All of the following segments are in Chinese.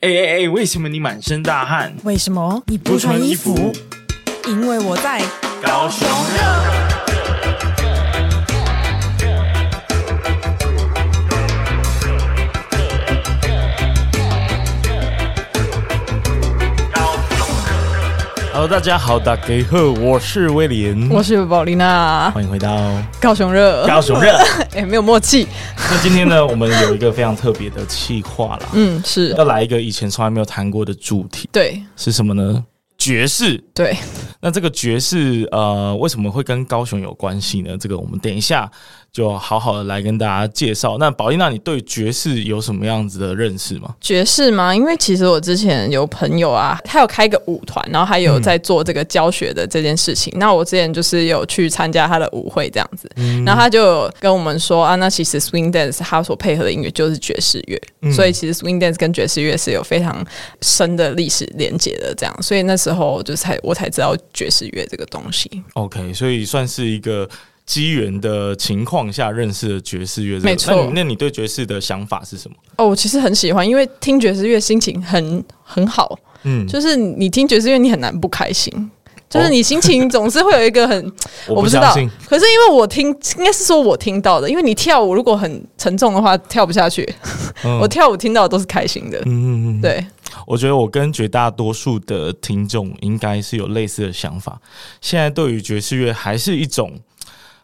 哎哎哎！为什么你满身大汗？为什么你不穿衣服？因为我在高雄热。Hello，大家好，大家好，我是威廉，我是宝丽娜，欢迎回到高雄热，高雄热，哎，没有默契。那今天呢，我们有一个非常特别的企划啦，嗯，是要来一个以前从来没有谈过的主题，对，是什么呢？爵士，对。那这个爵士，呃，为什么会跟高雄有关系呢？这个我们等一下。就好好的来跟大家介绍。那宝丽娜，你对爵士有什么样子的认识吗？爵士吗？因为其实我之前有朋友啊，他有开一个舞团，然后还有在做这个教学的这件事情。嗯、那我之前就是有去参加他的舞会这样子，嗯、然后他就跟我们说啊，那其实 swing dance 他所配合的音乐就是爵士乐，嗯、所以其实 swing dance 跟爵士乐是有非常深的历史连接的。这样，所以那时候就才我才知道爵士乐这个东西。OK，所以算是一个。机缘的情况下认识了爵士乐，没错。那你对爵士的想法是什么？哦，我其实很喜欢，因为听爵士乐心情很很好。嗯，就是你听爵士乐，你很难不开心。就是你心情总是会有一个很，我不知道。可是因为我听，应该是说我听到的。因为你跳舞如果很沉重的话，跳不下去。我跳舞听到的都是开心的。嗯嗯嗯，对。我觉得我跟绝大多数的听众应该是有类似的想法。现在对于爵士乐还是一种。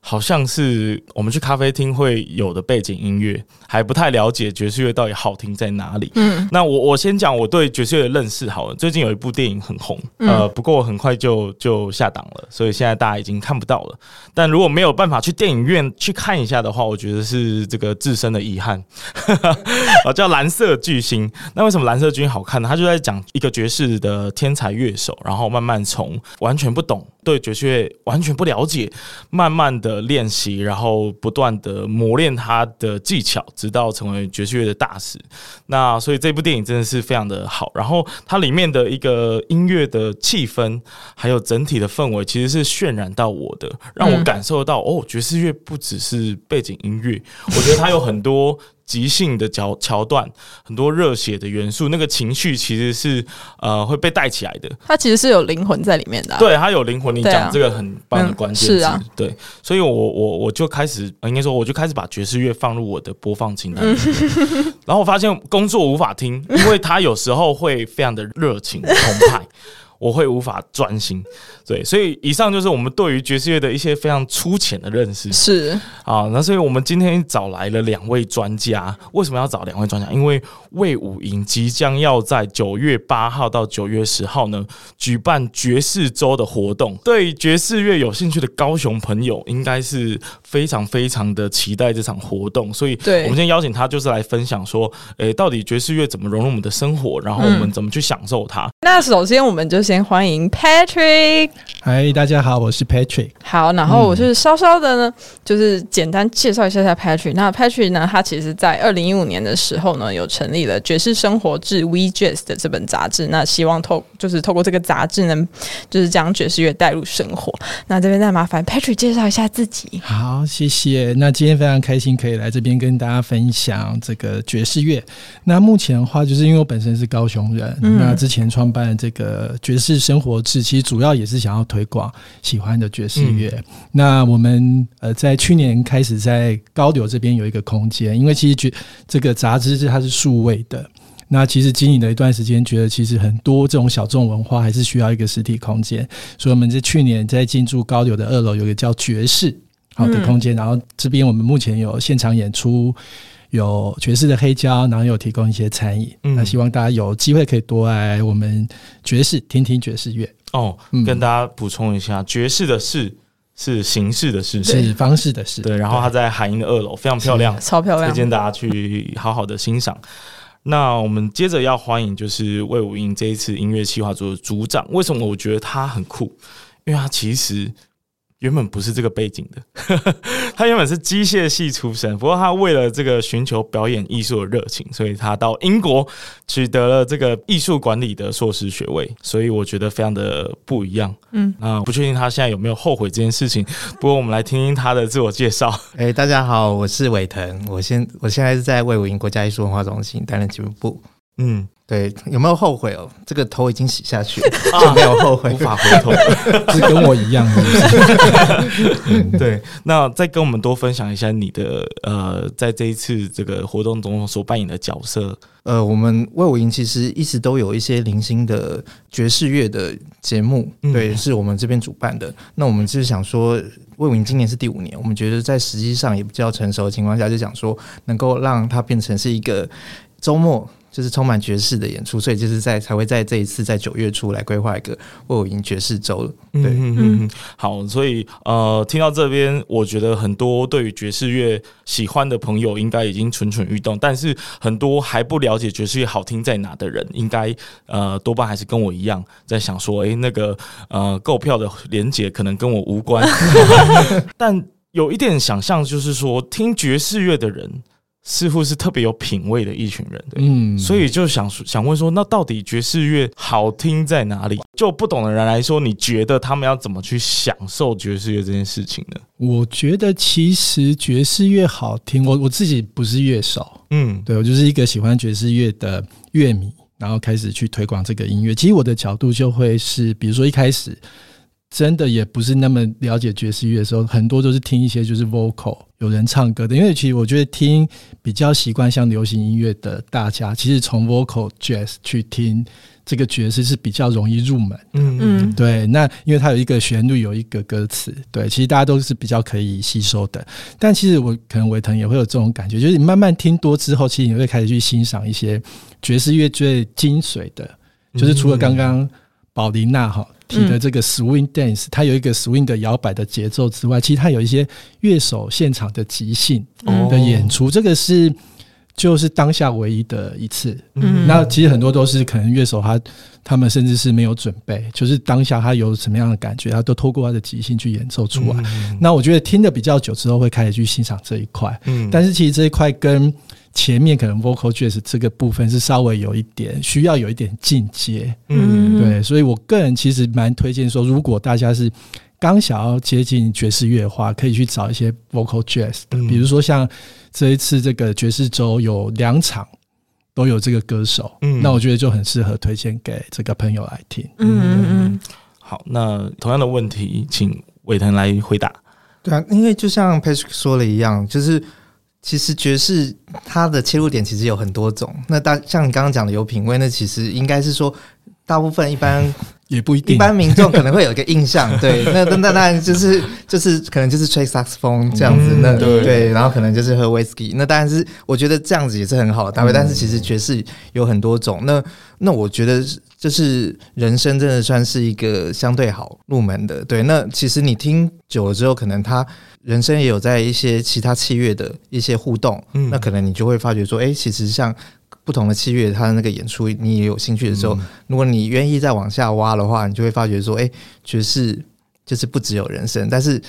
好像是我们去咖啡厅会有的背景音乐，还不太了解爵士乐到底好听在哪里。嗯，那我我先讲我对爵士乐的认识好了。最近有一部电影很红，嗯、呃，不过很快就就下档了，所以现在大家已经看不到了。但如果没有办法去电影院去看一下的话，我觉得是这个自身的遗憾。啊，叫蓝色巨星。那为什么蓝色巨星好看呢？他就在讲一个爵士的天才乐手，然后慢慢从完全不懂。对爵士乐完全不了解，慢慢的练习，然后不断的磨练他的技巧，直到成为爵士乐的大师。那所以这部电影真的是非常的好。然后它里面的一个音乐的气氛，还有整体的氛围，其实是渲染到我的，让我感受到、哦，爵士乐不只是背景音乐，我觉得它有很多。即兴的桥桥段，很多热血的元素，那个情绪其实是呃会被带起来的。它其实是有灵魂在里面的、啊。对，它有灵魂。你讲这个很棒的关键词、嗯。是啊，对，所以我我我就开始，应该说我就开始把爵士乐放入我的播放清单 然后我发现工作无法听，因为它有时候会非常的热情澎湃。我会无法专心，对，所以以上就是我们对于爵士乐的一些非常粗浅的认识。是啊，那所以我们今天找来了两位专家。为什么要找两位专家？因为卫武营即将要在九月八号到九月十号呢举办爵士周的活动。对爵士乐有兴趣的高雄朋友，应该是非常非常的期待这场活动。所以，对我们今天邀请他，就是来分享说，诶，到底爵士乐怎么融入我们的生活，然后我们怎么去享受它。嗯、那首先，我们就先欢迎 Patrick。嗨，大家好，我是 Patrick。好，然后我是稍稍的呢，就是简单介绍一下下 Patrick。那 Patrick 呢，他其实在二零一五年的时候呢，有成立了《爵士生活志》We Jazz 的这本杂志。那希望透就是透过这个杂志呢，就是将爵士乐带入生活。那这边再麻烦 Patrick 介绍一下自己。好，谢谢。那今天非常开心可以来这边跟大家分享这个爵士乐。那目前的话，就是因为我本身是高雄人，嗯、那之前创办这个爵士生活志，其实主要也是想要推广喜欢的爵士乐。嗯、那我们呃在去年开始在高流这边有一个空间，因为其实觉这个杂志是它是数位的。那其实经营了一段时间，觉得其实很多这种小众文化还是需要一个实体空间。所以我们在去年在进驻高流的二楼有一个叫爵士好的空间，嗯、然后这边我们目前有现场演出，有爵士的黑胶，然后有提供一些餐饮。嗯、那希望大家有机会可以多来我们爵士听听爵士乐。哦，嗯、跟大家补充一下，爵士的士是形式的事，是方式的事。对，然后它在海音的二楼，非常漂亮，超漂亮，推荐大家去好好的欣赏。那我们接着要欢迎就是魏武英这一次音乐企划组的组长。为什么我觉得他很酷？因为他其实。原本不是这个背景的，他原本是机械系出身，不过他为了这个寻求表演艺术的热情，所以他到英国取得了这个艺术管理的硕士学位，所以我觉得非常的不一样。嗯，啊，不确定他现在有没有后悔这件事情。不过我们来听听他的自我介绍。哎，大家好，我是伟腾，我现我现在是在魏武营国家艺术文化中心担任节目部。嗯，对，有没有后悔哦？这个头已经洗下去了，就没有后悔，无法回头，是跟我一样的。对，那再跟我们多分享一下你的呃，在这一次这个活动中所扮演的角色。呃，我们魏武营其实一直都有一些零星的爵士乐的节目，嗯、对，是我们这边主办的。那我们就是想说，魏武营今年是第五年，我们觉得在实际上也比较成熟的情况下，就想说能够让它变成是一个周末。就是充满爵士的演出，所以就是在才会在这一次在九月初来规划一个卫武营爵士周。对，嗯嗯，好，所以呃，听到这边，我觉得很多对于爵士乐喜欢的朋友应该已经蠢蠢欲动，但是很多还不了解爵士乐好听在哪的人，应该呃多半还是跟我一样在想说，哎、欸，那个呃购票的连结可能跟我无关，但有一点想象，就是说听爵士乐的人。似乎是特别有品味的一群人，对，嗯，所以就想想问说，那到底爵士乐好听在哪里？就不懂的人来说，你觉得他们要怎么去享受爵士乐这件事情呢？我觉得其实爵士乐好听，我我自己不是乐手，嗯，对，我就是一个喜欢爵士乐的乐迷，然后开始去推广这个音乐。其实我的角度就会是，比如说一开始。真的也不是那么了解爵士乐的时候，很多都是听一些就是 vocal 有人唱歌的。因为其实我觉得听比较习惯像流行音乐的大家，其实从 vocal jazz 去听这个爵士是比较容易入门。嗯嗯，对。那因为它有一个旋律，有一个歌词，对，其实大家都是比较可以吸收的。但其实我可能维腾也会有这种感觉，就是你慢慢听多之后，其实你会开始去欣赏一些爵士乐最精髓的，就是除了刚刚宝琳娜哈。提的这个 swing dance，它有一个 swing 的摇摆的节奏之外，其实它有一些乐手现场的即兴的演出，这个是就是当下唯一的一次。嗯，那其实很多都是可能乐手他他们甚至是没有准备，就是当下他有什么样的感觉，他都透过他的即兴去演奏出来。那我觉得听的比较久之后，会开始去欣赏这一块。嗯，但是其实这一块跟前面可能 vocal jazz 这个部分是稍微有一点需要有一点进阶，嗯，对，所以我个人其实蛮推荐说，如果大家是刚想要接近爵士乐的话，可以去找一些 vocal jazz 的，比如说像这一次这个爵士周有两场都有这个歌手，嗯，那我觉得就很适合推荐给这个朋友来听。嗯嗯。嗯，好，那同样的问题，请伟腾来回答。对啊，因为就像 Patrick 说的一样，就是。其实爵士它的切入点其实有很多种。那大像你刚刚讲的有品味，那其实应该是说，大部分一般也不一定，一般民众可能会有一个印象，对，那那那当然就是就是可能就是吹萨克斯风这样子，嗯、那对，对，然后可能就是喝威士忌，那当然是我觉得这样子也是很好的搭配。但是其实爵士有很多种，那那我觉得就是人生真的算是一个相对好入门的，对。那其实你听久了之后，可能他。人生也有在一些其他器乐的一些互动，嗯，那可能你就会发觉说，哎、欸，其实像不同的器乐，它的那个演出，你也有兴趣的时候，嗯、如果你愿意再往下挖的话，你就会发觉说，哎、欸，爵士就是不只有人声，但是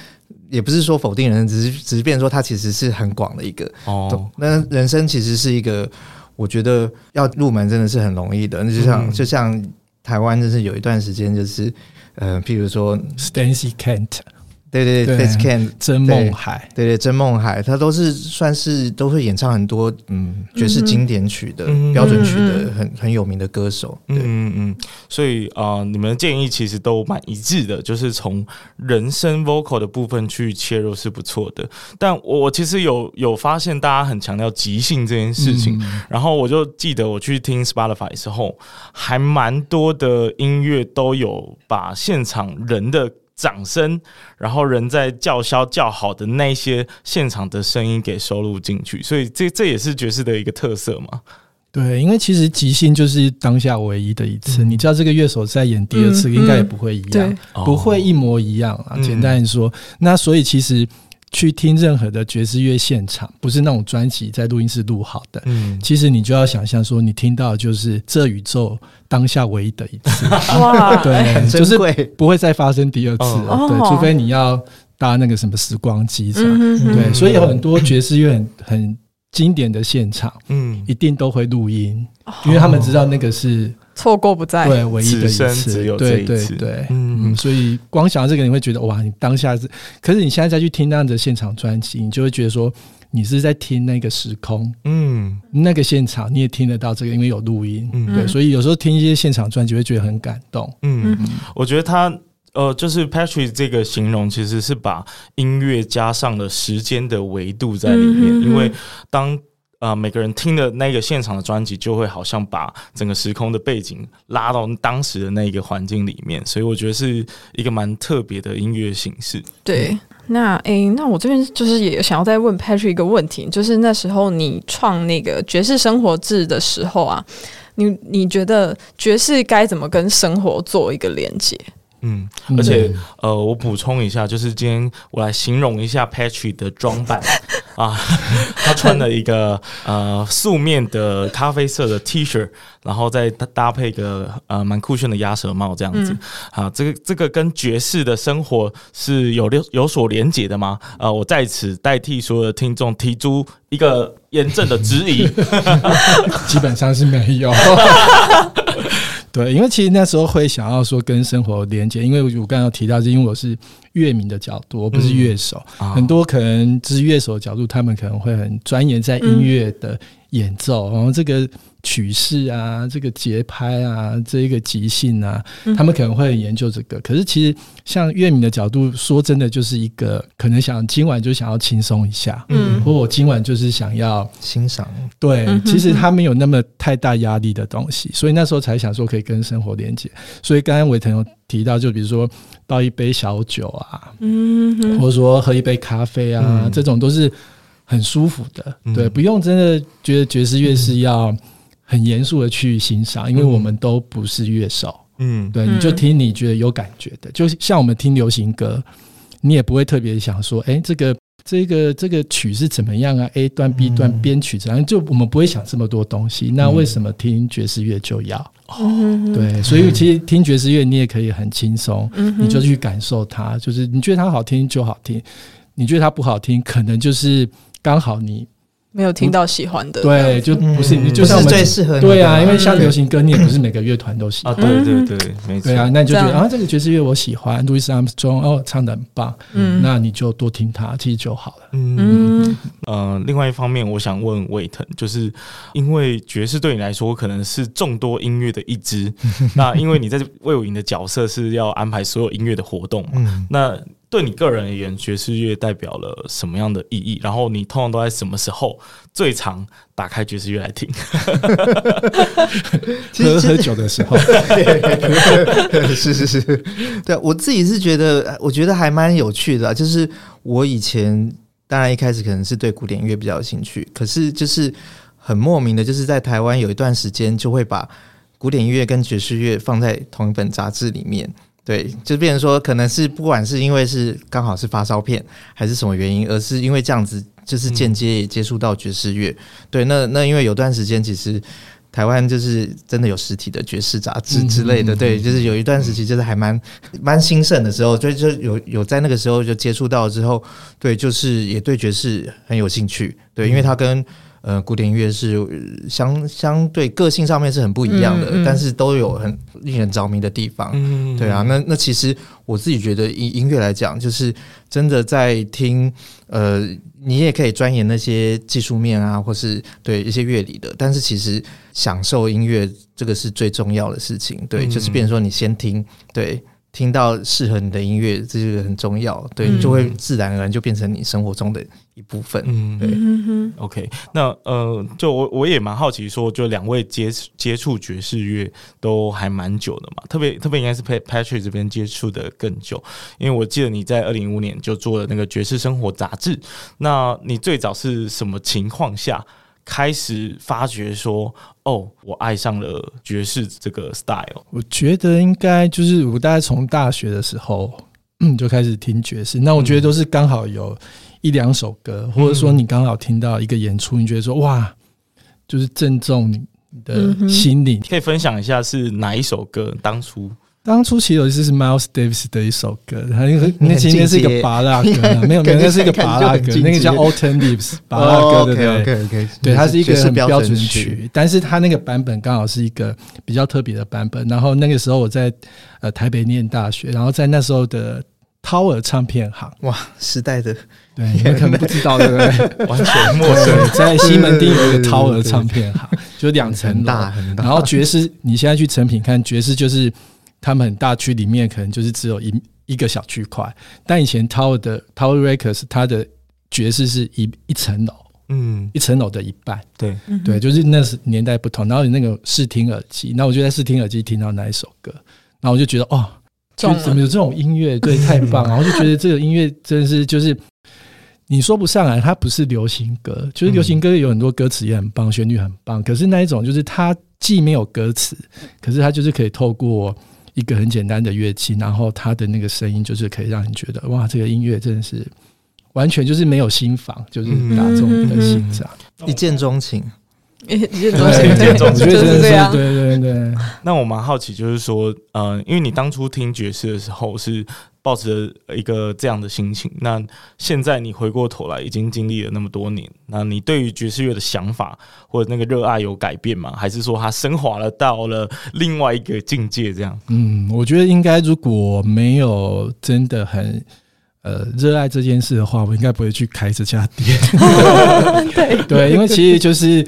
也不是说否定人声，只是只是变成说它其实是很广的一个哦。那人声其实是一个，我觉得要入门真的是很容易的。那就像、嗯、就像台湾就是有一段时间就是，呃，譬如说 Stacy Kent。对对对，Face Can 曾梦海，对对曾梦海，他都是算是都会演唱很多嗯爵士经典曲的、嗯、标准曲的很很有名的歌手。对嗯嗯，所以啊、呃，你们的建议其实都蛮一致的，就是从人声 vocal 的部分去切入是不错的。但我其实有有发现大家很强调即兴这件事情，嗯、然后我就记得我去听 Spotify 的时候，还蛮多的音乐都有把现场人的。掌声，然后人在叫嚣叫好的那些现场的声音给收录进去，所以这这也是爵士的一个特色嘛。对，因为其实即兴就是当下唯一的一次，嗯、你知道这个乐手在演第二次应该也不会一样，嗯嗯、不会一模一样啊。简单说，嗯、那所以其实。去听任何的爵士乐现场，不是那种专辑在录音室录好的。嗯，其实你就要想象说，你听到就是这宇宙当下唯一的一次。哇，对，就是不会再发生第二次了。哦、对，除非你要搭那个什么时光机。嗯、对，所以有很多爵士乐很很经典的现场，嗯，一定都会录音，因为他们知道那个是。错过不再，对，唯一的一次，只有这一次，对对对，嗯，所以光想到这个，你会觉得哇，你当下是，可是你现在再去听那样的现场专辑，你就会觉得说，你是在听那个时空，嗯，那个现场你也听得到这个，因为有录音，嗯，对，所以有时候听一些现场专辑会觉得很感动，嗯，我觉得他呃，就是 Patrick 这个形容其实是把音乐加上了时间的维度在里面，因为当。啊、呃，每个人听的那个现场的专辑，就会好像把整个时空的背景拉到当时的那个环境里面，所以我觉得是一个蛮特别的音乐形式。对，那诶、欸，那我这边就是也想要再问 Patrick 一个问题，就是那时候你创那个爵士生活志的时候啊，你你觉得爵士该怎么跟生活做一个连接？嗯，而且呃，我补充一下，就是今天我来形容一下 Patrick 的装扮啊，他穿了一个呃素面的咖啡色的 T 恤，然后再搭配一个呃蛮酷炫的鸭舌帽，这样子、嗯、啊，这个这个跟爵士的生活是有有有所连结的吗？呃，我在此代替所有的听众提出一个严正的质疑，基本上是没有。对，因为其实那时候会想要说跟生活连接，因为我刚刚提到，是因为我是乐迷的角度，我不是乐手，嗯、很多可能就是乐手的角度，他们可能会很钻研在音乐的演奏，然后这个。曲式啊，这个节拍啊，这一个即兴啊，他们可能会研究这个。可是其实，像乐迷的角度，说真的，就是一个可能想今晚就想要轻松一下，嗯，或我今晚就是想要欣赏。对，其实他没有那么太大压力的东西，所以那时候才想说可以跟生活连接。所以刚刚伟腾有提到，就比如说倒一杯小酒啊，嗯，或者说喝一杯咖啡啊，这种都是很舒服的。对，不用真的觉得爵士乐是要。很严肃的去欣赏，因为我们都不是乐手，嗯，对，你就听你觉得有感觉的，就像我们听流行歌，你也不会特别想说，哎，这个这个这个曲是怎么样啊？A 段 B 段编曲怎样？就我们不会想这么多东西。那为什么听爵士乐就要？哦，对，所以其实听爵士乐你也可以很轻松，你就去感受它，就是你觉得它好听就好听，你觉得它不好听，可能就是刚好你。没有听到喜欢的，对，就不是你，就是最适合你。对啊，因为像流行歌，你也不是每个乐团都喜欢。啊，对对对，没错。对啊，那你就觉得啊，这个爵士乐我喜欢，Louis Armstrong 哦，唱的很棒。嗯，那你就多听他，其实就好了。嗯，呃，另外一方面，我想问魏腾，就是因为爵士对你来说可能是众多音乐的一支，那因为你在魏武营的角色是要安排所有音乐的活动嘛，那。对你个人而言，爵士乐代表了什么样的意义？然后你通常都在什么时候最常打开爵士乐来听？喝喝酒的时候，是是是，对，我自己是觉得，我觉得还蛮有趣的。就是我以前当然一开始可能是对古典音乐比较有兴趣，可是就是很莫名的，就是在台湾有一段时间就会把古典音乐跟爵士乐放在同一本杂志里面。对，就变成说，可能是不管是因为是刚好是发烧片，还是什么原因，而是因为这样子，就是间接也接触到爵士乐。嗯、对，那那因为有段时间，其实台湾就是真的有实体的爵士杂志之类的，嗯、对，就是有一段时期，就是还蛮蛮兴盛的时候，就就有有在那个时候就接触到之后，对，就是也对爵士很有兴趣，对，因为他跟。呃，古典音乐是相相对个性上面是很不一样的，嗯嗯、但是都有很令人着迷的地方。嗯，对啊，那那其实我自己觉得，音音乐来讲，就是真的在听，呃，你也可以钻研那些技术面啊，或是对一些乐理的，但是其实享受音乐这个是最重要的事情。对，嗯、就是变成说你先听，对。听到适合你的音乐，这是很重要，对，你就会自然而然就变成你生活中的一部分。嗯，对。OK，那呃，就我我也蛮好奇，说就两位接接触爵士乐都还蛮久的嘛，特别特别应该是 Patrick 这边接触的更久，因为我记得你在二零一五年就做了那个爵士生活杂志，那你最早是什么情况下？开始发觉说，哦，我爱上了爵士这个 style。我觉得应该就是我大概从大学的时候，嗯，就开始听爵士。那我觉得都是刚好有一两首歌，嗯、或者说你刚好听到一个演出，你觉得说哇，就是正中你的心灵。可以分享一下是哪一首歌？当初。当初其实有一次是 Miles Davis 的一首歌，他 那个那今天是一个芭乐歌，没有没有，那是一个芭乐歌，那个叫 Autumn Leaves 芭乐歌，对对对，对，它是一个很标准曲，但是它那个版本刚好是一个比较特别的版本。然后那个时候我在呃台北念大学，然后在那时候的 Tower 唱片行。哇，时代的，对，你们可能不知道，对不对？完全陌生。在西门町有一个 Tower 唱片行，就两层大很大。然后爵士，你现在去成品看爵士，就是他们很大区里面可能就是只有一一个小区块，但以前 Tower 的 Tower Records 它的爵士是一一层楼。嗯，一层楼的一半，对对，就是那是年代不同。然后有那个试听耳机，那我就在试听耳机听到那一首歌，然后我就觉得哦，就怎么有这种音乐？对，太棒了！然后就觉得这个音乐真的是就是你说不上来，它不是流行歌，就是流行歌有很多歌词也很棒，旋律很棒，可是那一种就是它既没有歌词，可是它就是可以透过一个很简单的乐器，然后它的那个声音就是可以让你觉得哇，这个音乐真的是。完全就是没有心房，就是打中你的心脏，一见钟情，一见钟情，一见钟情，就是这样。对对对。那我蛮好奇，就是说，呃，因为你当初听爵士的时候是抱着一个这样的心情，那现在你回过头来，已经经历了那么多年，那你对于爵士乐的想法或者那个热爱有改变吗？还是说它升华了到了另外一个境界？这样？嗯，我觉得应该，如果没有真的很。呃，热爱这件事的话，我应该不会去开这家店。对 对，因为其实就是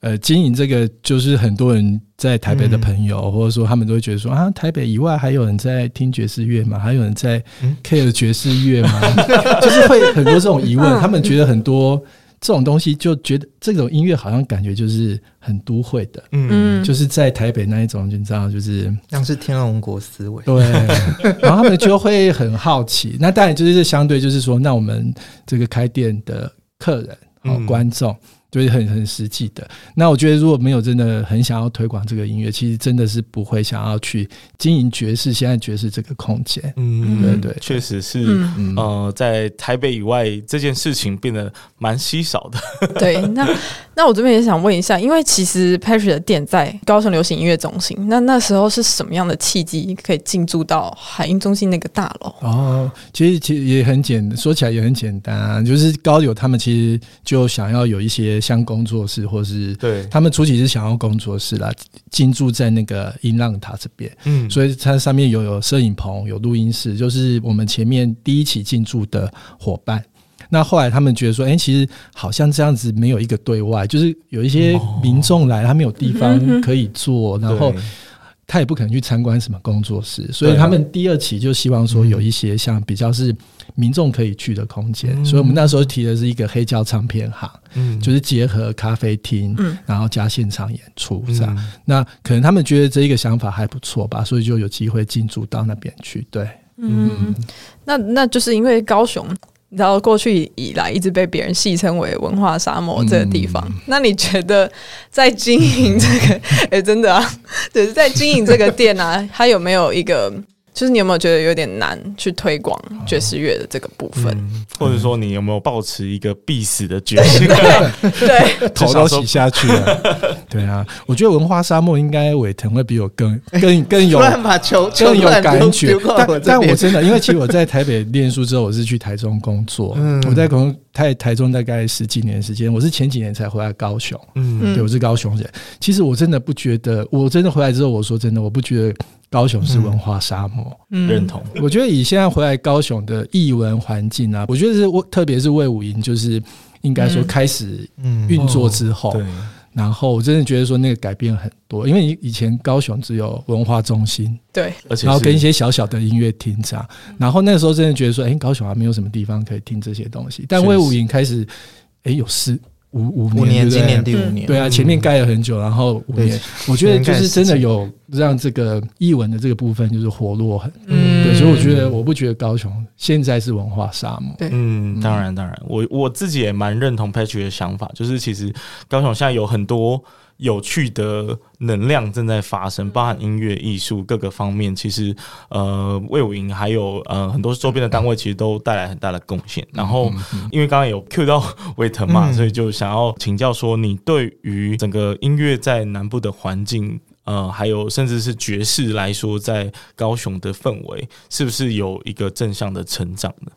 呃，经营这个，就是很多人在台北的朋友，嗯、或者说他们都会觉得说啊，台北以外还有人在听爵士乐吗？还有人在 care 爵士乐吗？嗯、就是会很多这种疑问，他们觉得很多。这种东西就觉得这种音乐好像感觉就是很都会的，嗯，就是在台北那一种，你知道，就是像是天龙国思维，对，然后他们就会很好奇。那当然就是相对，就是说，那我们这个开店的客人和观众。就是很很实际的。那我觉得，如果没有真的很想要推广这个音乐，其实真的是不会想要去经营爵士。现在爵士这个空间，嗯，对对，确实是。嗯、呃，在台北以外，这件事情变得蛮稀少的。对，那那我这边也想问一下，因为其实 Patrick 的店在高雄流行音乐中心，那那时候是什么样的契机可以进驻到海音中心那个大楼？哦，其实其实也很简单，说起来也很简单啊，就是高友他们其实就想要有一些。像工作室，或是对他们初期是想要工作室啦，进驻在那个音浪塔这边，嗯，所以它上面有有摄影棚，有录音室，就是我们前面第一期进驻的伙伴。那后来他们觉得说，哎、欸，其实好像这样子没有一个对外，就是有一些民众来，他没有地方 可以坐，然后。他也不可能去参观什么工作室，所以他们第二期就希望说有一些像比较是民众可以去的空间，嗯、所以我们那时候提的是一个黑胶唱片行，嗯，就是结合咖啡厅，嗯，然后加现场演出这样。嗯、那可能他们觉得这一个想法还不错吧，所以就有机会进驻到那边去。对，嗯，嗯。那那就是因为高雄。你知道过去以来一直被别人戏称为文化沙漠这个地方，嗯、那你觉得在经营这个，哎、欸，真的啊，就是在经营这个店啊，它有没有一个？就是你有没有觉得有点难去推广爵士乐的这个部分，嗯，或者说你有没有保持一个必死的决心？对，头都洗下去了。对啊，我觉得文化沙漠应该伟腾会比我更更更有把球更有感觉。但但我真的，因为其实我在台北念书之后，我是去台中工作。嗯，我在工台台中大概十几年时间，我是前几年才回来高雄。嗯，对，我是高雄人。其实我真的不觉得，我真的回来之后，我说真的，我不觉得。高雄是文化沙漠，嗯，认同。我觉得以现在回来高雄的艺文环境啊，我觉得是特别是魏武营，就是应该说开始运作之后，对。然后我真的觉得说那个改变很多，因为以以前高雄只有文化中心，对，而且然后跟一些小小的音乐厅这样，然后那个时候真的觉得说，哎，高雄还没有什么地方可以听这些东西。但魏武营开始，哎，有事。五五年，年，今年第五年，对啊，前面盖了很久，然后五年，我觉得就是真的有让这个译文的这个部分就是活络很，嗯，对，所以我觉得我不觉得高雄现在是文化沙漠，对，嗯，当然当然，我我自己也蛮认同 Patrick 的想法，就是其实高雄现在有很多。有趣的能量正在发生，包含音乐、艺术各个方面。其实，呃，魏武营还有呃很多周边的单位，其实都带来很大的贡献。然后，因为刚刚有 cue 到魏腾嘛，所以就想要请教说，你对于整个音乐在南部的环境，呃，还有甚至是爵士来说，在高雄的氛围，是不是有一个正向的成长呢？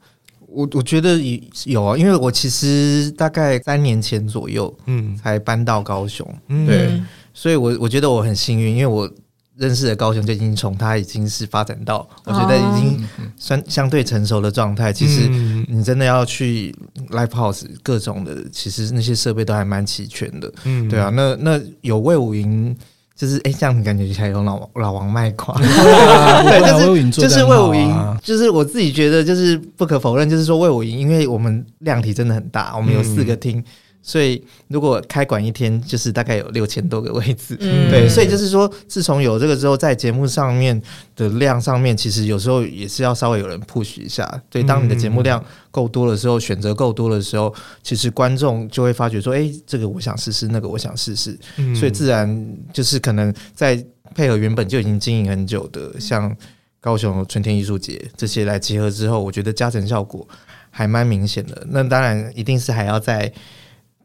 我我觉得有啊，因为我其实大概三年前左右，嗯，才搬到高雄，嗯，对，所以我我觉得我很幸运，因为我认识的高雄就已经从它已经是发展到，我觉得已经算相对成熟的状态。其实你真的要去 live house 各种的，其实那些设备都还蛮齐全的。嗯，对啊，那那有魏武营，就是哎、欸，这样子感觉还有老老王卖瓜。对，就是就是魏武营，就是我自己觉得就是不可否认，就是说魏武营，因为我们量体真的很大，我们有四个厅。嗯所以，如果开馆一天，就是大概有六千多个位置，嗯、对。所以就是说，自从有这个之后，在节目上面的量上面，其实有时候也是要稍微有人 push 一下。对，当你的节目量够多的时候，选择够多的时候，其实观众就会发觉说，哎、欸，这个我想试试，那个我想试试。嗯、所以自然就是可能在配合原本就已经经营很久的，像高雄春天艺术节这些来结合之后，我觉得加成效果还蛮明显的。那当然一定是还要在。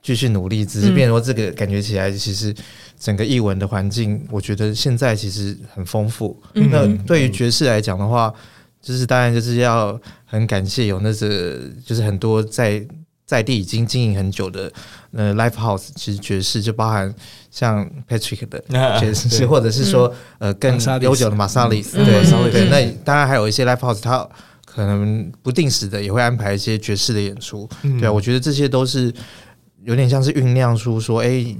继续努力，只是变成说这个感觉起来，其实整个译文的环境，我觉得现在其实很丰富。嗯、那对于爵士来讲的话，就是当然就是要很感谢有那个，就是很多在在地已经经营很久的呃 live house，其实爵士就包含像 Patrick 的 爵士，或者是说呃更悠久的 Marsalis，对对。那当然还有一些 live house，它可能不定时的也会安排一些爵士的演出。对啊，我觉得这些都是。有点像是酝酿出说，哎、欸，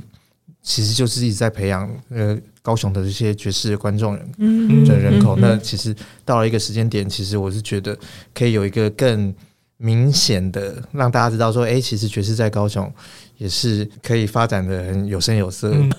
其实就是一直在培养呃高雄的这些爵士观众人的人口。那其实到了一个时间点，其实我是觉得可以有一个更明显的让大家知道说，哎、欸，其实爵士在高雄。也是可以发展的很有声有色。嗯。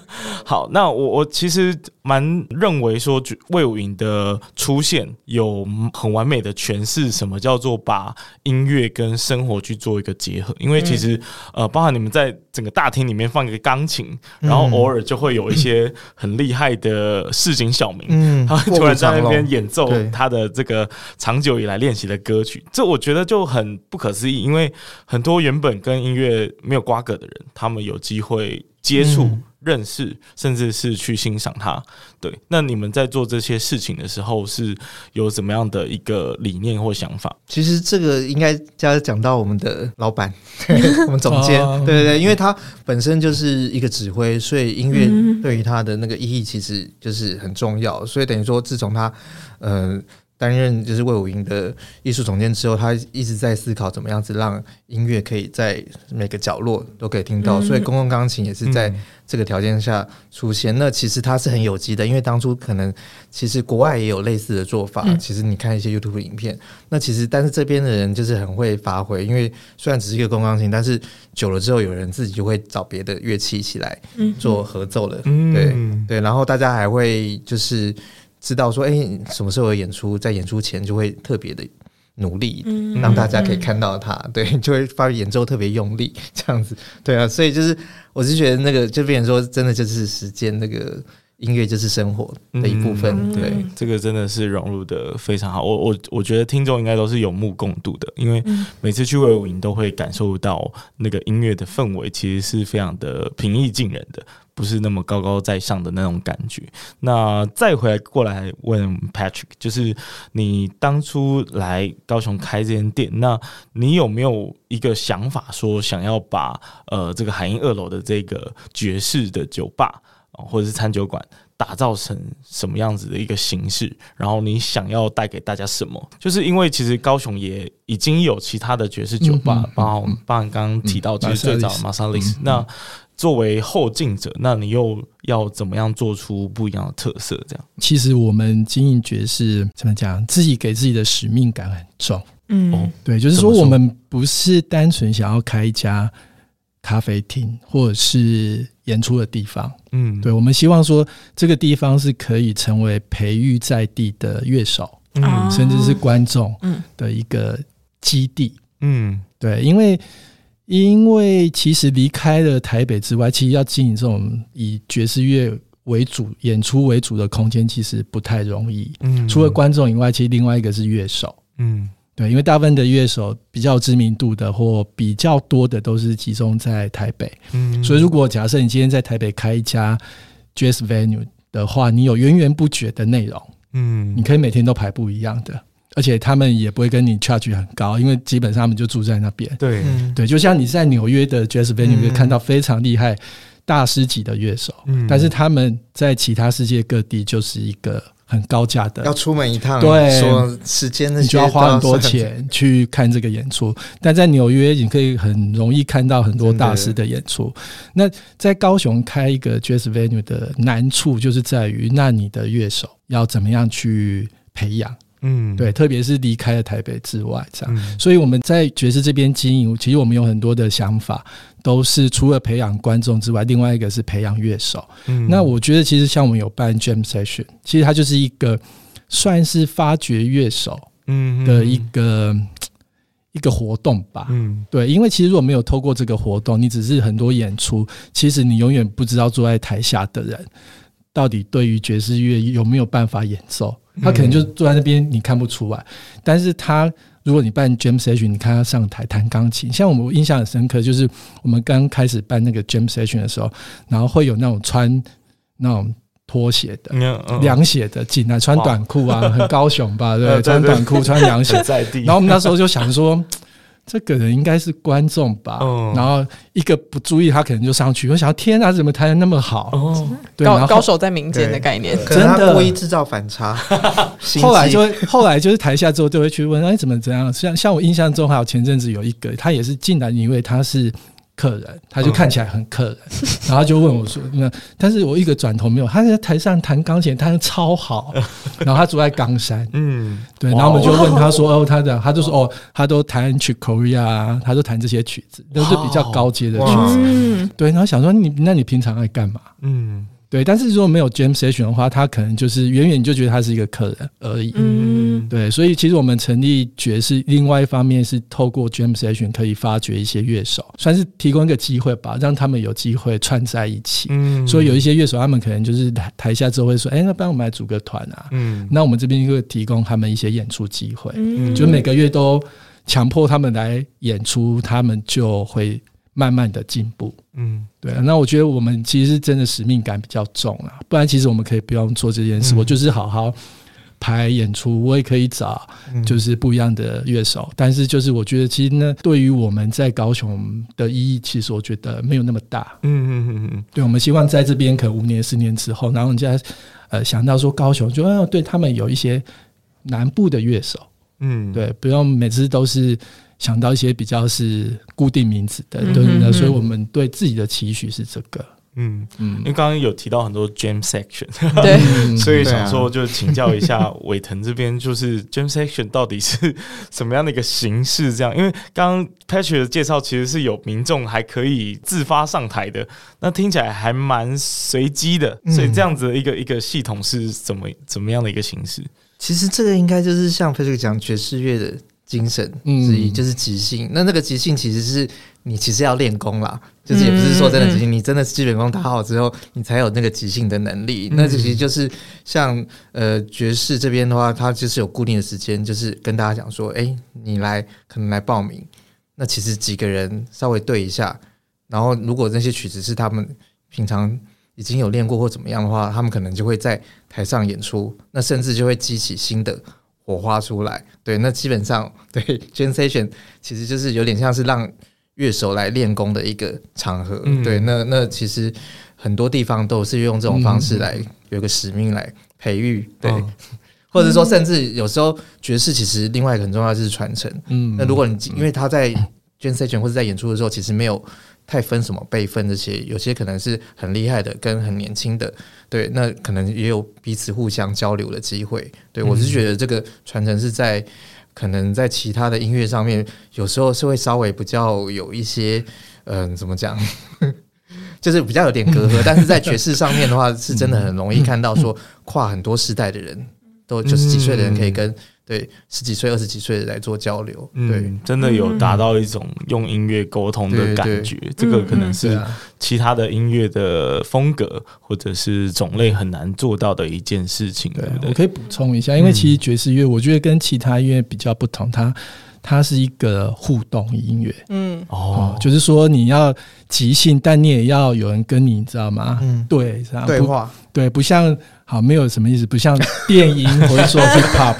好，那我我其实蛮认为说，魏武营的出现有很完美的诠释什么叫做把音乐跟生活去做一个结合。因为其实呃，包含你们在整个大厅里面放一个钢琴，然后偶尔就会有一些很厉害的市井小民，嗯，他会突然在那边演奏他的这个长久以来练习的歌曲。这我觉得就很不可思议，因为很多原本跟音乐没有瓜葛的人。他们有机会接触、嗯、认识，甚至是去欣赏它。对，那你们在做这些事情的时候，是有怎么样的一个理念或想法？其实这个应该加讲到我们的老板，我们总监，哦、对对对，因为他本身就是一个指挥，所以音乐对于他的那个意义其实就是很重要。所以等于说，自从他，呃。担任就是魏武英的艺术总监之后，他一直在思考怎么样子让音乐可以在每个角落都可以听到，所以公共钢琴也是在这个条件下出现。那其实它是很有机的，因为当初可能其实国外也有类似的做法。其实你看一些 YouTube 影片，那其实但是这边的人就是很会发挥，因为虽然只是一个公共钢琴，但是久了之后有人自己就会找别的乐器一起来做合奏了，对对，然后大家还会就是。知道说，哎、欸，什么时候有演出，在演出前就会特别的努力，让大家可以看到他，对，就会发演奏特别用力，这样子，对啊，所以就是，我是觉得那个就变成说，真的就是时间那个。音乐就是生活的一部分，嗯、对，这个真的是融入的非常好。我我我觉得听众应该都是有目共睹的，因为每次去卫武营都会感受到那个音乐的氛围，其实是非常的平易近人的，不是那么高高在上的那种感觉。那再回来过来问 Patrick，就是你当初来高雄开这间店，那你有没有一个想法，说想要把呃这个海音二楼的这个爵士的酒吧？或者是餐酒馆打造成什么样子的一个形式？然后你想要带给大家什么？就是因为其实高雄也已经有其他的爵士酒吧，包括包含刚刚提到，其实最早的 Marsalis。那作为后进者，那你又要怎么样做出不一样的特色？这样，其实我们经营爵士怎么讲，自己给自己的使命感很重。嗯，对，就是说我们不是单纯想要开一家咖啡厅，或者是。演出的地方，嗯，对，我们希望说这个地方是可以成为培育在地的乐手，嗯，甚至是观众，嗯，的一个基地，嗯，对，因为因为其实离开了台北之外，其实要经营这种以爵士乐为主演出为主的空间，其实不太容易，嗯，除了观众以外，其实另外一个是乐手，嗯。对，因为大部分的乐手比较知名度的或比较多的都是集中在台北，嗯，所以如果假设你今天在台北开一家 Jazz Venue 的话，你有源源不绝的内容，嗯，你可以每天都排不一样的，而且他们也不会跟你 charge 很高，因为基本上他们就住在那边，对，对，就像你在纽约的 Jazz Venue 可以看到非常厉害大师级的乐手，嗯，但是他们在其他世界各地就是一个很高价的，要出门一趟，对，说时间你就要花很多钱去看这个演出。但在纽约，你可以很容易看到很多大师的演出。那在高雄开一个 Jazz Venue 的难处就是在于，那你的乐手要怎么样去培养？嗯，对，特别是离开了台北之外，这样，嗯、所以我们在爵士这边经营，其实我们有很多的想法，都是除了培养观众之外，另外一个是培养乐手。嗯，那我觉得其实像我们有办 Jam Session，其实它就是一个算是发掘乐手嗯的一个、嗯、一个活动吧。嗯，对，因为其实如果没有透过这个活动，你只是很多演出，其实你永远不知道坐在台下的人到底对于爵士乐有没有办法演奏。他可能就坐在那边，你看不出来。但是他如果你办 Jam Session，你看他上台弹钢琴，像我们印象很深刻，就是我们刚开始办那个 Jam Session 的时候，然后会有那种穿那种拖鞋的、凉鞋的进来，穿短裤啊，很高雄吧，对，穿短裤、穿凉鞋 在地。然后我们那时候就想说。这个人应该是观众吧，嗯、然后一个不注意，他可能就上去。我想，天啊，怎么弹的那么好？哦，对，高高手在民间的概念，真的故意制造反差。后来就后来就是台下之后就会去问，哎，怎么怎样？像像我印象中，还有前阵子有一个，他也是进来，因为他是。客人，他就看起来很客人，然后就问我说：“那？”但是我一个转头没有，他在台上弹钢琴，弹的超好。然后他住在冈山，嗯，对。然后我们就问他说：“哦，他的，他就说哦，他都弹 Chick Corea，他都弹这些曲子，都是比较高阶的曲子。”嗯对。然后想说你，那你平常爱干嘛？嗯。对，但是如果没有 Jam Session 的话，他可能就是远远就觉得他是一个客人而已。嗯，对，所以其实我们成立爵士，另外一方面是透过 Jam Session 可以发掘一些乐手，算是提供一个机会吧，让他们有机会串在一起。嗯，所以有一些乐手，他们可能就是台台下之后会说：“哎，那不然我们来组个团啊。”嗯，那我们这边就会提供他们一些演出机会，嗯，就每个月都强迫他们来演出，他们就会。慢慢的进步，嗯，对。那我觉得我们其实真的使命感比较重啊，不然其实我们可以不用做这件事，嗯、我就是好好排演出，我也可以找就是不一样的乐手。嗯、但是就是我觉得其实呢，对于我们在高雄的意义，其实我觉得没有那么大。嗯嗯嗯嗯。对，我们希望在这边可能五年、十年之后，然后人家呃想到说高雄，就要对他们有一些南部的乐手。嗯，对，不用每次都是。想到一些比较是固定名词的，对，所以我们对自己的期许是这个，嗯。嗯，因为刚刚有提到很多 Jam Section，对，所以想说就请教一下伟腾这边，就是 Jam Section 到底是什么样的一个形式？这样，因为刚刚 Patrick 的介绍其实是有民众还可以自发上台的，那听起来还蛮随机的，所以这样子的一个一个系统是怎么怎么样的一个形式？其实这个应该就是像 Patrick 讲爵士乐的。精神之一就是即兴，嗯、那那个即兴其实是你其实要练功啦，就是也不是说真的即兴，嗯、你真的基本功打好之后，你才有那个即兴的能力。嗯、那其实就是像呃爵士这边的话，它就是有固定的时间，就是跟大家讲说，哎、欸，你来可能来报名，那其实几个人稍微对一下，然后如果那些曲子是他们平常已经有练过或怎么样的话，他们可能就会在台上演出，那甚至就会激起新的。火花出来，对，那基本上对 Jam Session 其实就是有点像是让乐手来练功的一个场合，嗯、对，那那其实很多地方都是用这种方式来有个使命来培育，对，哦、或者说甚至有时候爵士其实另外一个很重要就是传承，嗯，那如果你因为他在 Jam Session 或者在演出的时候，其实没有。太分什么辈分这些，有些可能是很厉害的，跟很年轻的，对，那可能也有彼此互相交流的机会。对，我是觉得这个传承是在可能在其他的音乐上面，有时候是会稍微比较有一些，嗯、呃，怎么讲，就是比较有点隔阂。但是在爵士上面的话，是真的很容易看到说跨很多时代的人都九十几岁的人可以跟。对，十几岁、二十几岁的来做交流，对，嗯、真的有达到一种用音乐沟通的感觉。这个可能是其他的音乐的风格或者是种类很难做到的一件事情。对，我可以补充一下，因为其实爵士乐，我觉得跟其他音乐比较不同，它它是一个互动音乐。嗯，哦，就是说你要即兴，但你也要有人跟你，你知道吗？嗯，对，这样对话，对，不像好没有什么意思，不像电音 或者说 hip hop。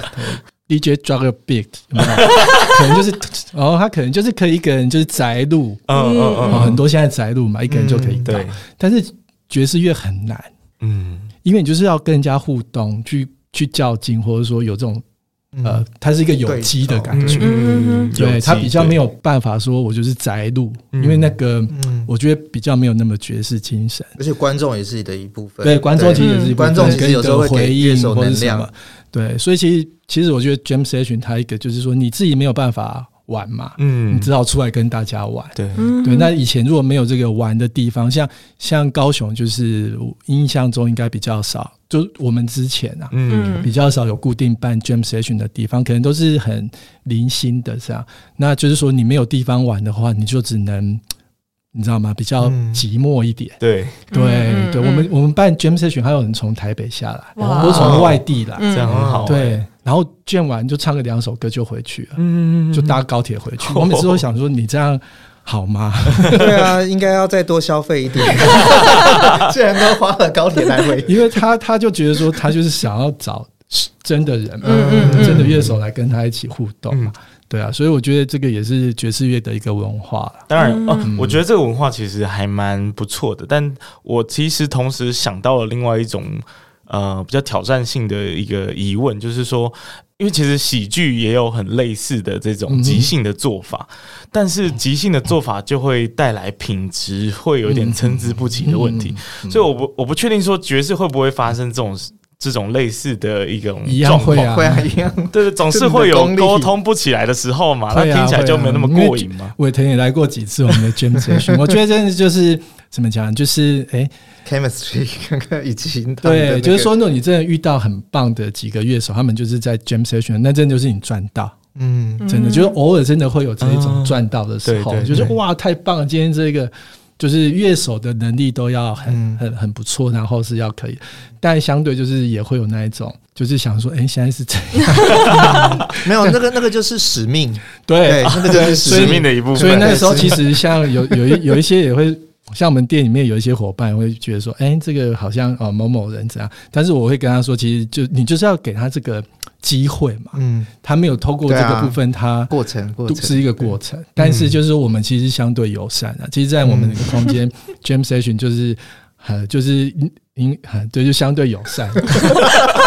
DJ drop a beat，有没有？可能就是，然后他可能就是可以一个人就是宅录，嗯嗯嗯，很多现在宅录嘛，一个人就可以搞。对，但是爵士乐很难，嗯，因为你就是要跟人家互动，去去较劲，或者说有这种。呃，它是一个有机的感觉，嗯，对，它比较没有办法说，我就是宅录，因为那个，我觉得比较没有那么爵士精神，而且观众也是你的一部分，对，观众其实也是观众，其实有时候会回应或者什么，对，所以其实其实我觉得 Jam Session 它一个就是说你自己没有办法玩嘛，嗯，你只好出来跟大家玩，对，对，那以前如果没有这个玩的地方，像像高雄，就是印象中应该比较少。就我们之前啊，嗯，比较少有固定办 Jam Session 的地方，可能都是很零星的这样。那就是说，你没有地方玩的话，你就只能，你知道吗？比较寂寞一点。对对对，我们我们办 Jam Session，还有人从台北下来，都从外地来，这样很好。对，然后 Jam 完就唱个两首歌就回去了，嗯，就搭高铁回去。我每次都想说，你这样。好吗？对啊，应该要再多消费一点。既然都花了高铁来回，因为他他就觉得说，他就是想要找真的人嘛，嗯嗯、真的乐手来跟他一起互动嘛。嗯、对啊，所以我觉得这个也是爵士乐的一个文化。当然，哦，我觉得这个文化其实还蛮不错的。但我其实同时想到了另外一种呃比较挑战性的一个疑问，就是说。因为其实喜剧也有很类似的这种即兴的做法，但是即兴的做法就会带来品质会有点参差不齐的问题，所以我不我不确定说爵士会不会发生这种这种类似的一种状况，会啊，一样，对，总是会有沟通不起来的时候嘛，那听起来就没有那么过瘾嘛。伟腾也来过几次我们的 Jam Session，我觉得真的就是怎么讲，就是哎。chemistry 刚刚已经对，就是说，如果你真的遇到很棒的几个乐手，他们就是在 jam session，那真的就是你赚到，嗯，真的就是偶尔真的会有这一种赚到的时候，就是哇，太棒了！今天这个就是乐手的能力都要很很很不错，然后是要可以，但相对就是也会有那一种，就是想说，哎，现在是这样，没有那个那个就是使命，对，那个就是使命。的一部分。所以那个时候其实像有有一有一些也会。像我们店里面有一些伙伴会觉得说，哎、欸，这个好像啊某某人怎样，但是我会跟他说，其实就你就是要给他这个机会嘛，嗯，他没有透过这个部分，他过程过程。是一个过程，但是就是我们其实相对友善啊，其实，在我们那个空间 Jam Session 就是呃就是。应 对，就相对友善。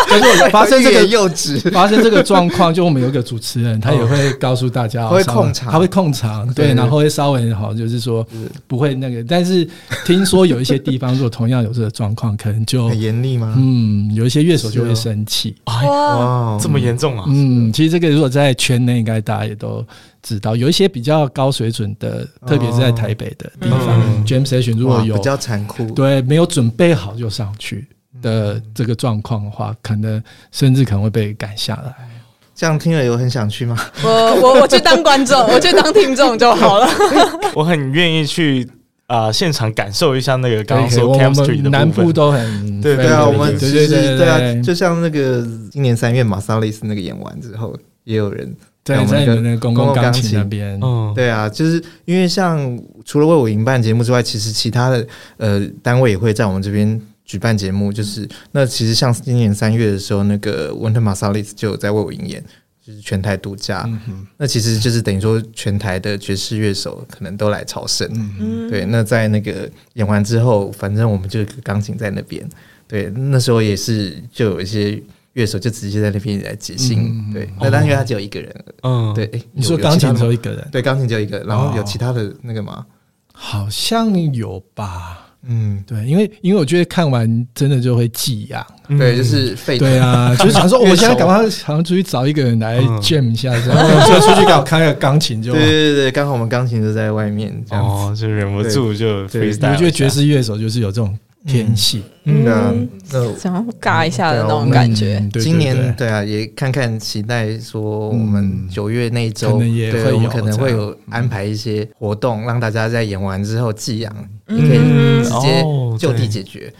但是发生这个幼稚，发生这个状况，就我们有一个主持人，他也会告诉大家，会控场，他会控场，对，然后会稍微好，就是说不会那个。但是听说有一些地方，如果同样有这个状况，可能就很严厉吗？嗯，有一些乐手就会生气。哇，这么严重啊！嗯，其实这个如果在圈内，应该大家也都知道，有一些比较高水准的，特别是在台北的地方，Jam Session 如果有比较残酷，对，没有准备好就上去的这个状况的话，可能甚至可能会被赶下来。这样听了有很想去吗？我我我去当观众，我去当听众就好了。我很愿意去啊，现场感受一下那个刚刚说 chemistry 的南部都很对对啊，我们其实对啊，就像那个今年三月马萨雷斯那个演完之后，也有人在我们那个公共钢琴那边，嗯，对啊，就是因为像除了为我营办节目之外，其实其他的呃单位也会在我们这边。举办节目就是那其实像今年三月的时候，那个 Wynton Marsalis 就有在为我营演，就是全台独家。嗯、那其实就是等于说全台的爵士乐手可能都来朝圣。嗯、对。那在那个演完之后，反正我们就钢琴在那边。对，那时候也是就有一些乐手就直接在那边来即兴。对，那当然因为他只有一个人。嗯，对。欸、你说钢琴只有一个人？对，钢琴只有一个，然后有其他的那个吗？好像有吧。嗯，对，因为因为我觉得看完真的就会寄养，对，就是废。对啊，就是想说，我现在赶快好像出去找一个人来 jam 一下，然 后就出去搞开个钢琴就。对对对，刚好我们钢琴就在外面，这样哦，就忍不住就。对，我觉得爵士乐手就是有这种。天气，嗯，那想要尬一下的那种感觉。今年对啊，也看看期待说我们九月那一周，对，我们可能会有安排一些活动，让大家在演完之后寄养，你可以直接 就地解决，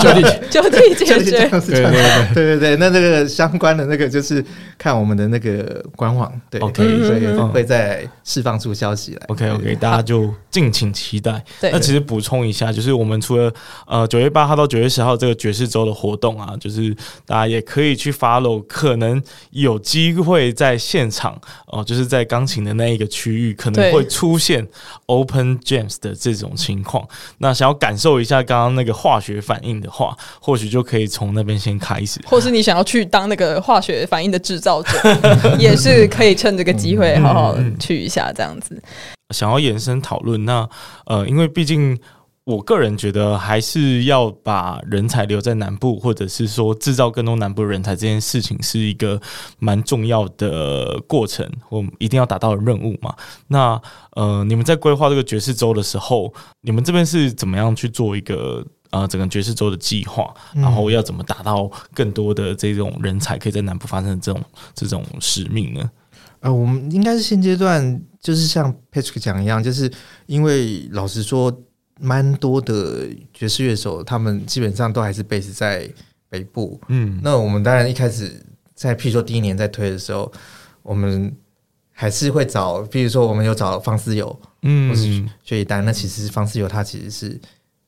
就地就地解决。对对 对对对，那这个相关的那个就是看我们的那个官网，对，OK，所以会再释放出消息来。OK OK，大家就敬请期待。那其实补充一下，就是我们除了呃。九月八号到九九月十号这个爵士周的活动啊，就是大家也可以去 follow，可能有机会在现场哦、呃，就是在钢琴的那一个区域可能会出现 open jams 的这种情况。那想要感受一下刚刚那个化学反应的话，或许就可以从那边先开始，或是你想要去当那个化学反应的制造者，也是可以趁这个机会好好去一下这样子。想要延伸讨论，那呃，因为毕竟。我个人觉得，还是要把人才留在南部，或者是说制造更多南部人才这件事情，是一个蛮重要的过程，我们一定要达到的任务嘛。那呃，你们在规划这个爵士州的时候，你们这边是怎么样去做一个呃整个爵士州的计划？然后要怎么达到更多的这种人才可以在南部发生这种这种使命呢？呃，我们应该是现阶段就是像 Patrick 讲一样，就是因为老实说。蛮多的爵士乐手，他们基本上都还是 base 在北部。嗯，那我们当然一开始在，譬如说第一年在推的时候，我们还是会找，譬如说我们有找方思友，嗯，或是薛以丹。那其实方思友他其实是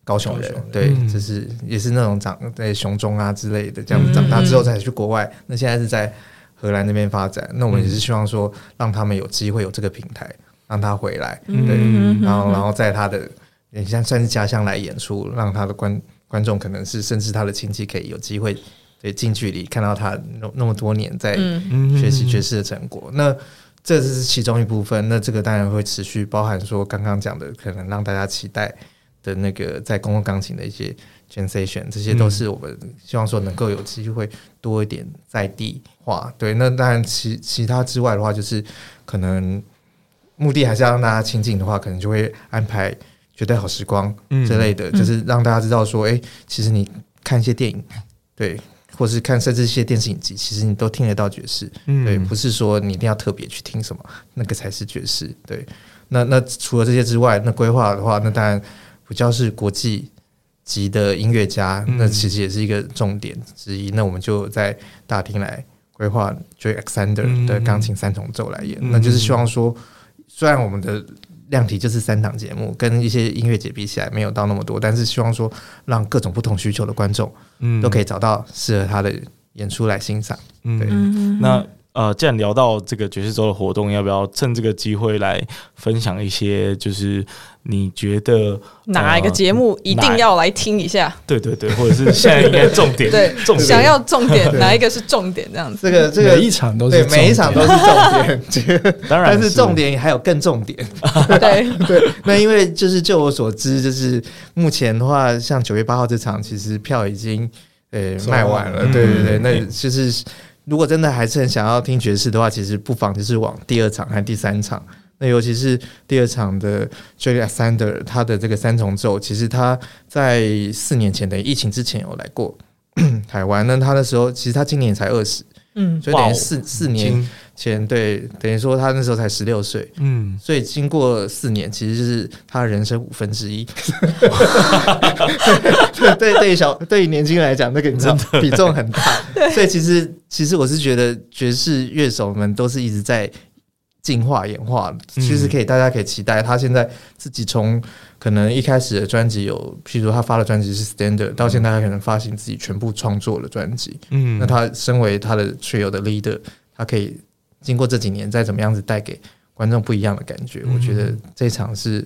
高雄人，雄对，嗯、就是也是那种长在雄中啊之类的，这样子长大之后才去国外。那现在是在荷兰那边发展，那我们也是希望说让他们有机会有这个平台，让他回来，对，然后然后在他的。你像算是家乡来演出，让他的观观众可能是甚至他的亲戚可以有机会对近距离看到他那那么多年在学习爵士的成果。嗯、那这是其中一部分。那这个当然会持续包含说刚刚讲的，可能让大家期待的那个在公共钢琴的一些 jam session，这些都是我们希望说能够有机会多一点在地化。对，那当然其其他之外的话，就是可能目的还是要让大家亲近的话，可能就会安排。绝对好时光之类的，嗯、就是让大家知道说，哎、欸，其实你看一些电影，对，或是看甚至一些电视影集，其实你都听得到爵士，嗯、对，不是说你一定要特别去听什么，那个才是爵士。对，那那除了这些之外，那规划的话，那当然比较是国际级的音乐家，那其实也是一个重点之一。那我们就在大厅来规划 Joy Alexander 的钢琴三重奏来演，嗯、那就是希望说，虽然我们的。量体就是三档节目，跟一些音乐节比起来没有到那么多，但是希望说让各种不同需求的观众，嗯，都可以找到适合他的演出来欣赏。嗯，对。那呃，既然聊到这个爵士周的活动，要不要趁这个机会来分享一些？就是你觉得哪一个节目一定要来听一下？对对对，或者是现在应该重点 对，重点想要重点 哪一个是重点？这样子，这个这个每一场都是每一场都是重点，当然，但是重点还有更重点。对对，那因为就是就我所知，就是目前的话，像九月八号这场，其实票已经呃卖完了。对对对，那其实。如果真的还是很想要听爵士的话，其实不妨就是往第二场和第三场。那尤其是第二场的 Julia Sander，他的这个三重奏，其实他在四年前的疫情之前有来过 台湾。那他的时候，其实他今年才二十，嗯，所以等于四四年。前对，等于说他那时候才十六岁，嗯，所以经过四年，其实就是他人生五分之一。对对，对小对于年轻人来讲，那个你知道比重很大，所以其实其实我是觉得爵士乐手们都是一直在进化演化，其实可以大家可以期待他现在自己从可能一开始的专辑有，譬如说他发的专辑是 Standard，到现在他可能发行自己全部创作的专辑，嗯，那他身为他的 Trio 的 Leader，他可以。经过这几年，再怎么样子带给观众不一样的感觉，嗯、我觉得这场是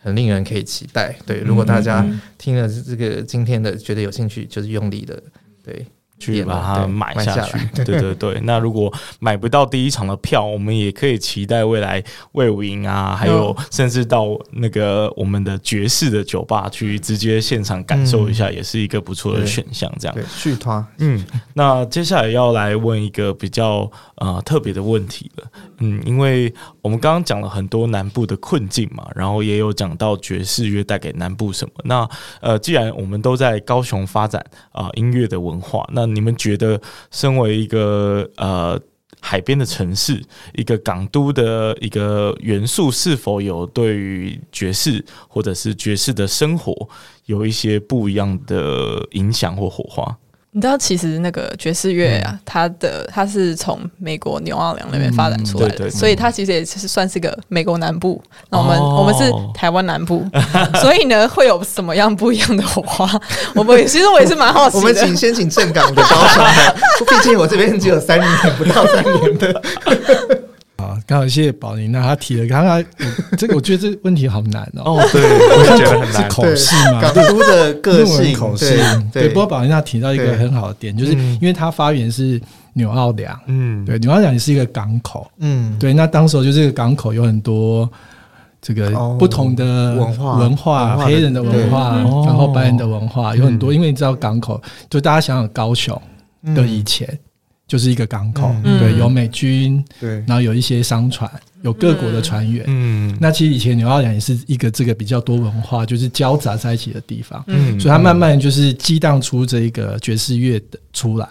很令人可以期待。对，如果大家听了这个今天的，觉得有兴趣，就是用力的，对。去把它买下去，对对对。那如果买不到第一场的票，我们也可以期待未来魏武营啊，还有甚至到那个我们的爵士的酒吧去直接现场感受一下，也是一个不错的选项。这样，对，续摊。嗯，那接下来要来问一个比较呃特别的问题了。嗯，因为我们刚刚讲了很多南部的困境嘛，然后也有讲到爵士乐带给南部什么。那呃，既然我们都在高雄发展啊、呃、音乐的文化，那你们觉得，身为一个呃海边的城市，一个港都的一个元素，是否有对于爵士或者是爵士的生活有一些不一样的影响或火花？你知道，其实那个爵士乐啊，它的它是从美国纽奥良那边发展出来的，所以它其实也是算是个美国南部。那我们我们是台湾南部，所以呢，会有什么样不一样的火花？我们其实我也是蛮好奇的。我们请先请正港的高雄的，毕竟我这边只有三年不到三年的。好，刚好谢谢宝妮，那他提了，刚刚 这个我觉得这个问题好难哦。哦，对，我也觉得很难。是口试嘛？港都的个性口试，对。不过宝妮他提到一个很好的点，就是因为他发源是纽奥良，嗯，对，纽奥良也是一个港口，嗯，对。那当时候就这个港口有很多这个不同的文化，文化，黑人的文化，然后白人的文化有很多，因为你知道港口，就大家想想高雄的以前。就是一个港口，嗯、对，有美军，对，然后有一些商船，有各国的船员，嗯，那其实以前纽奥良也是一个这个比较多文化，就是交杂在一起的地方，嗯，所以它慢慢就是激荡出这一个爵士乐的出来。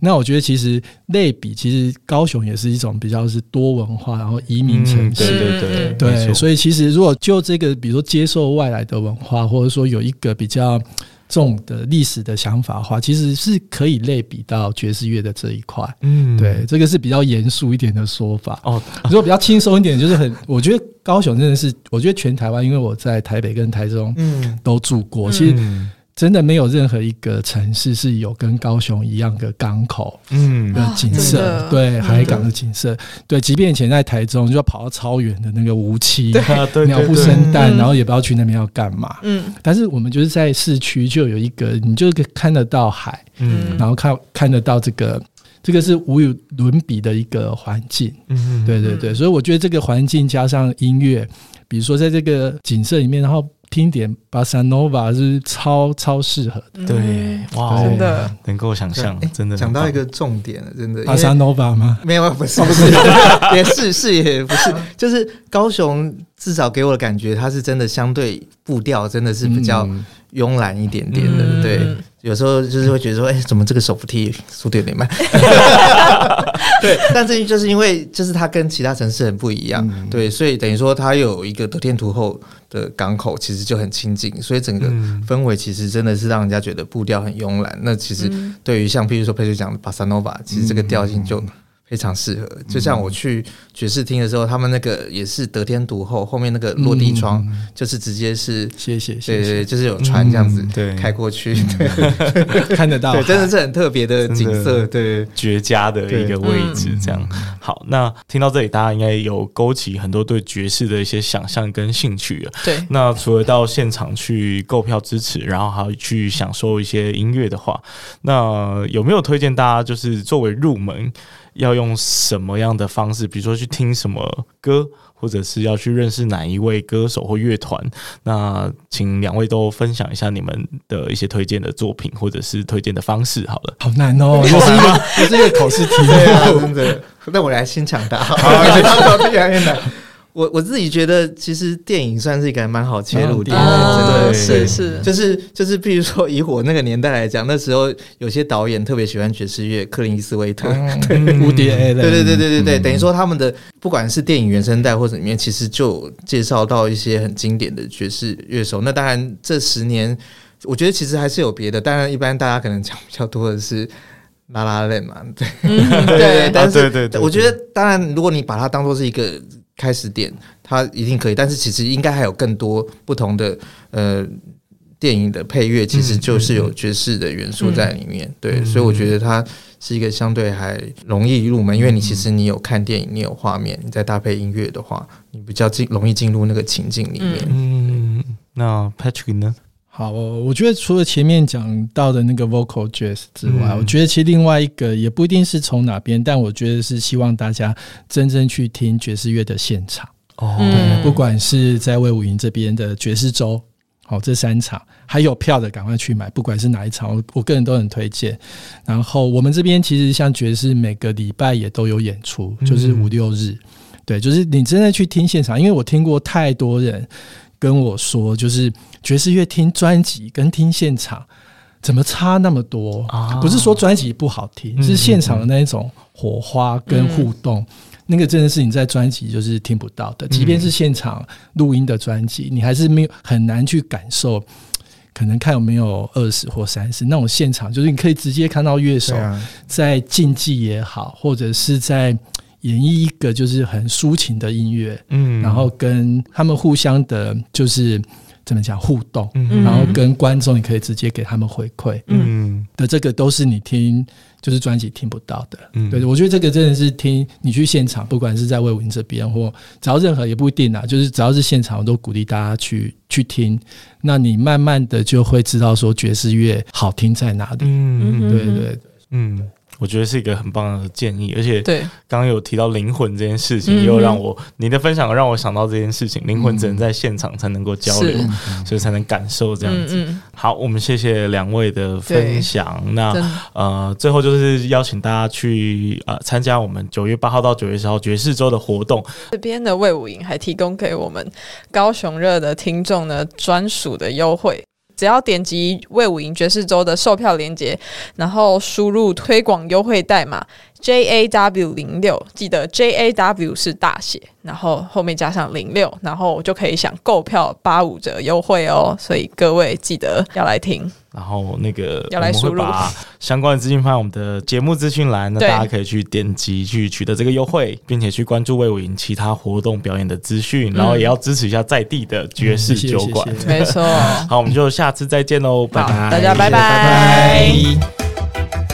那我觉得其实类比，其实高雄也是一种比较是多文化，然后移民城市，对对对，对，所以其实如果就这个，比如说接受外来的文化，或者说有一个比较。这种的历史的想法的话，其实是可以类比到爵士乐的这一块。嗯，对，这个是比较严肃一点的说法。哦，如果比较轻松一点，就是很，我觉得高雄真的是，我觉得全台湾，因为我在台北跟台中，嗯，都住过，嗯、其实。真的没有任何一个城市是有跟高雄一样的港口，嗯，的景色，对，海港的景色，对，即便以前在台中，就要跑到超远的那个梧栖，鸟不生蛋，然后也不知道去那边要干嘛，嗯，但是我们就是在市区就有一个，你就看得到海，嗯，然后看看得到这个，这个是无与伦比的一个环境，嗯，对对对，所以我觉得这个环境加上音乐，比如说在这个景色里面，然后。听点巴萨诺瓦是超超适合的，对，哇，真的。能够想象，真的讲到一个重点了，真的巴萨诺瓦吗？没有，不是，不是，也是是也不是，就是高雄至少给我的感觉，它是真的相对步调真的是比较慵懒一点点的，对。有时候就是会觉得说，哎、欸，怎么这个手扶梯速度有点慢？对，但是就是因为就是它跟其他城市很不一样，嗯、对，所以等于说它有一个得天独厚的港口，其实就很清静，所以整个氛围其实真的是让人家觉得步调很慵懒。那其实对于像譬如说佩奇讲的巴萨诺瓦，其实这个调性就。非常适合，就像我去爵士厅的时候，他们那个也是得天独厚，后面那个落地窗就是直接是，谢谢，对对，就是有船这样子，对，开过去，对，看得到，对，真的是很特别的景色，对，绝佳的一个位置，这样。好，那听到这里，大家应该有勾起很多对爵士的一些想象跟兴趣了。对，那除了到现场去购票支持，然后还要去享受一些音乐的话，那有没有推荐大家就是作为入门？要用什么样的方式？比如说去听什么歌，或者是要去认识哪一位歌手或乐团？那请两位都分享一下你们的一些推荐的作品，或者是推荐的方式。好了，好难哦，又是一个又是一个考试题，对啊，真的。那我来先抢答，好，越来越难。我我自己觉得，其实电影算是一个还蛮好切入点，真的是是，就是就是，比如说以我那个年代来讲，那时候有些导演特别喜欢爵士乐，克林伊斯威特，对，蝴蝶，对对对对对对，等于说他们的不管是电影原声带或者里面，其实就介绍到一些很经典的爵士乐手。那当然这十年，我觉得其实还是有别的，当然一般大家可能讲比较多的是拉拉链嘛，对 对对，但是我觉得当然如果你把它当做是一个。开始点，它一定可以，但是其实应该还有更多不同的呃电影的配乐，其实就是有爵士的元素在里面。嗯、对，嗯、所以我觉得它是一个相对还容易入门，因为你其实你有看电影，你有画面，你再搭配音乐的话，你比较进容易进入那个情境里面。嗯，那 Patrick 呢？好，我觉得除了前面讲到的那个 vocal jazz 之外，嗯、我觉得其实另外一个也不一定是从哪边，但我觉得是希望大家真正去听爵士乐的现场哦，对，不管是在魏武营这边的爵士周，好，这三场还有票的赶快去买，不管是哪一场，我我个人都很推荐。然后我们这边其实像爵士每个礼拜也都有演出，就是五六日，嗯、对，就是你真的去听现场，因为我听过太多人。跟我说，就是爵士乐听专辑跟听现场怎么差那么多啊？不是说专辑不好听，是现场的那一种火花跟互动，那个真的是你在专辑就是听不到的。即便是现场录音的专辑，你还是没有很难去感受可能看有没有二十或三十那种现场，就是你可以直接看到乐手在竞技也好，或者是在演绎一个就是很抒情的音乐，嗯，然后跟他们互相的，就是。怎么讲互动，嗯。然后跟观众，你可以直接给他们回馈，嗯，的这个都是你听就是专辑听不到的，嗯，对，我觉得这个真的是听你去现场，不管是在卫武营这边或只要任何也不一定啊，就是只要是现场，我都鼓励大家去去听，那你慢慢的就会知道说爵士乐好听在哪里，嗯，对对对，嗯。我觉得是一个很棒的建议，而且刚刚有提到灵魂这件事情，又让我你的分享让我想到这件事情，灵魂只能在现场才能够交流，所以才能感受这样子。好，我们谢谢两位的分享。那呃，最后就是邀请大家去呃参加我们九月八号到九月十号爵士周的活动。这边的魏武营还提供给我们高雄热的听众呢专属的优惠。只要点击魏武营爵士州的售票链接，然后输入推广优惠代码 J A W 零六，记得 J A W 是大写，然后后面加上零六，然后就可以享购票八五折优惠哦。所以各位记得要来听。然后那个要来输入，把相关的资讯放在我们的节目资讯栏，那大家可以去点击去取得这个优惠，并且去关注魏武营其他活动表演的资讯，然后也要支持一下在地的爵士酒馆。没错，好，我们就下次再见喽，拜拜，大家拜拜。拜拜。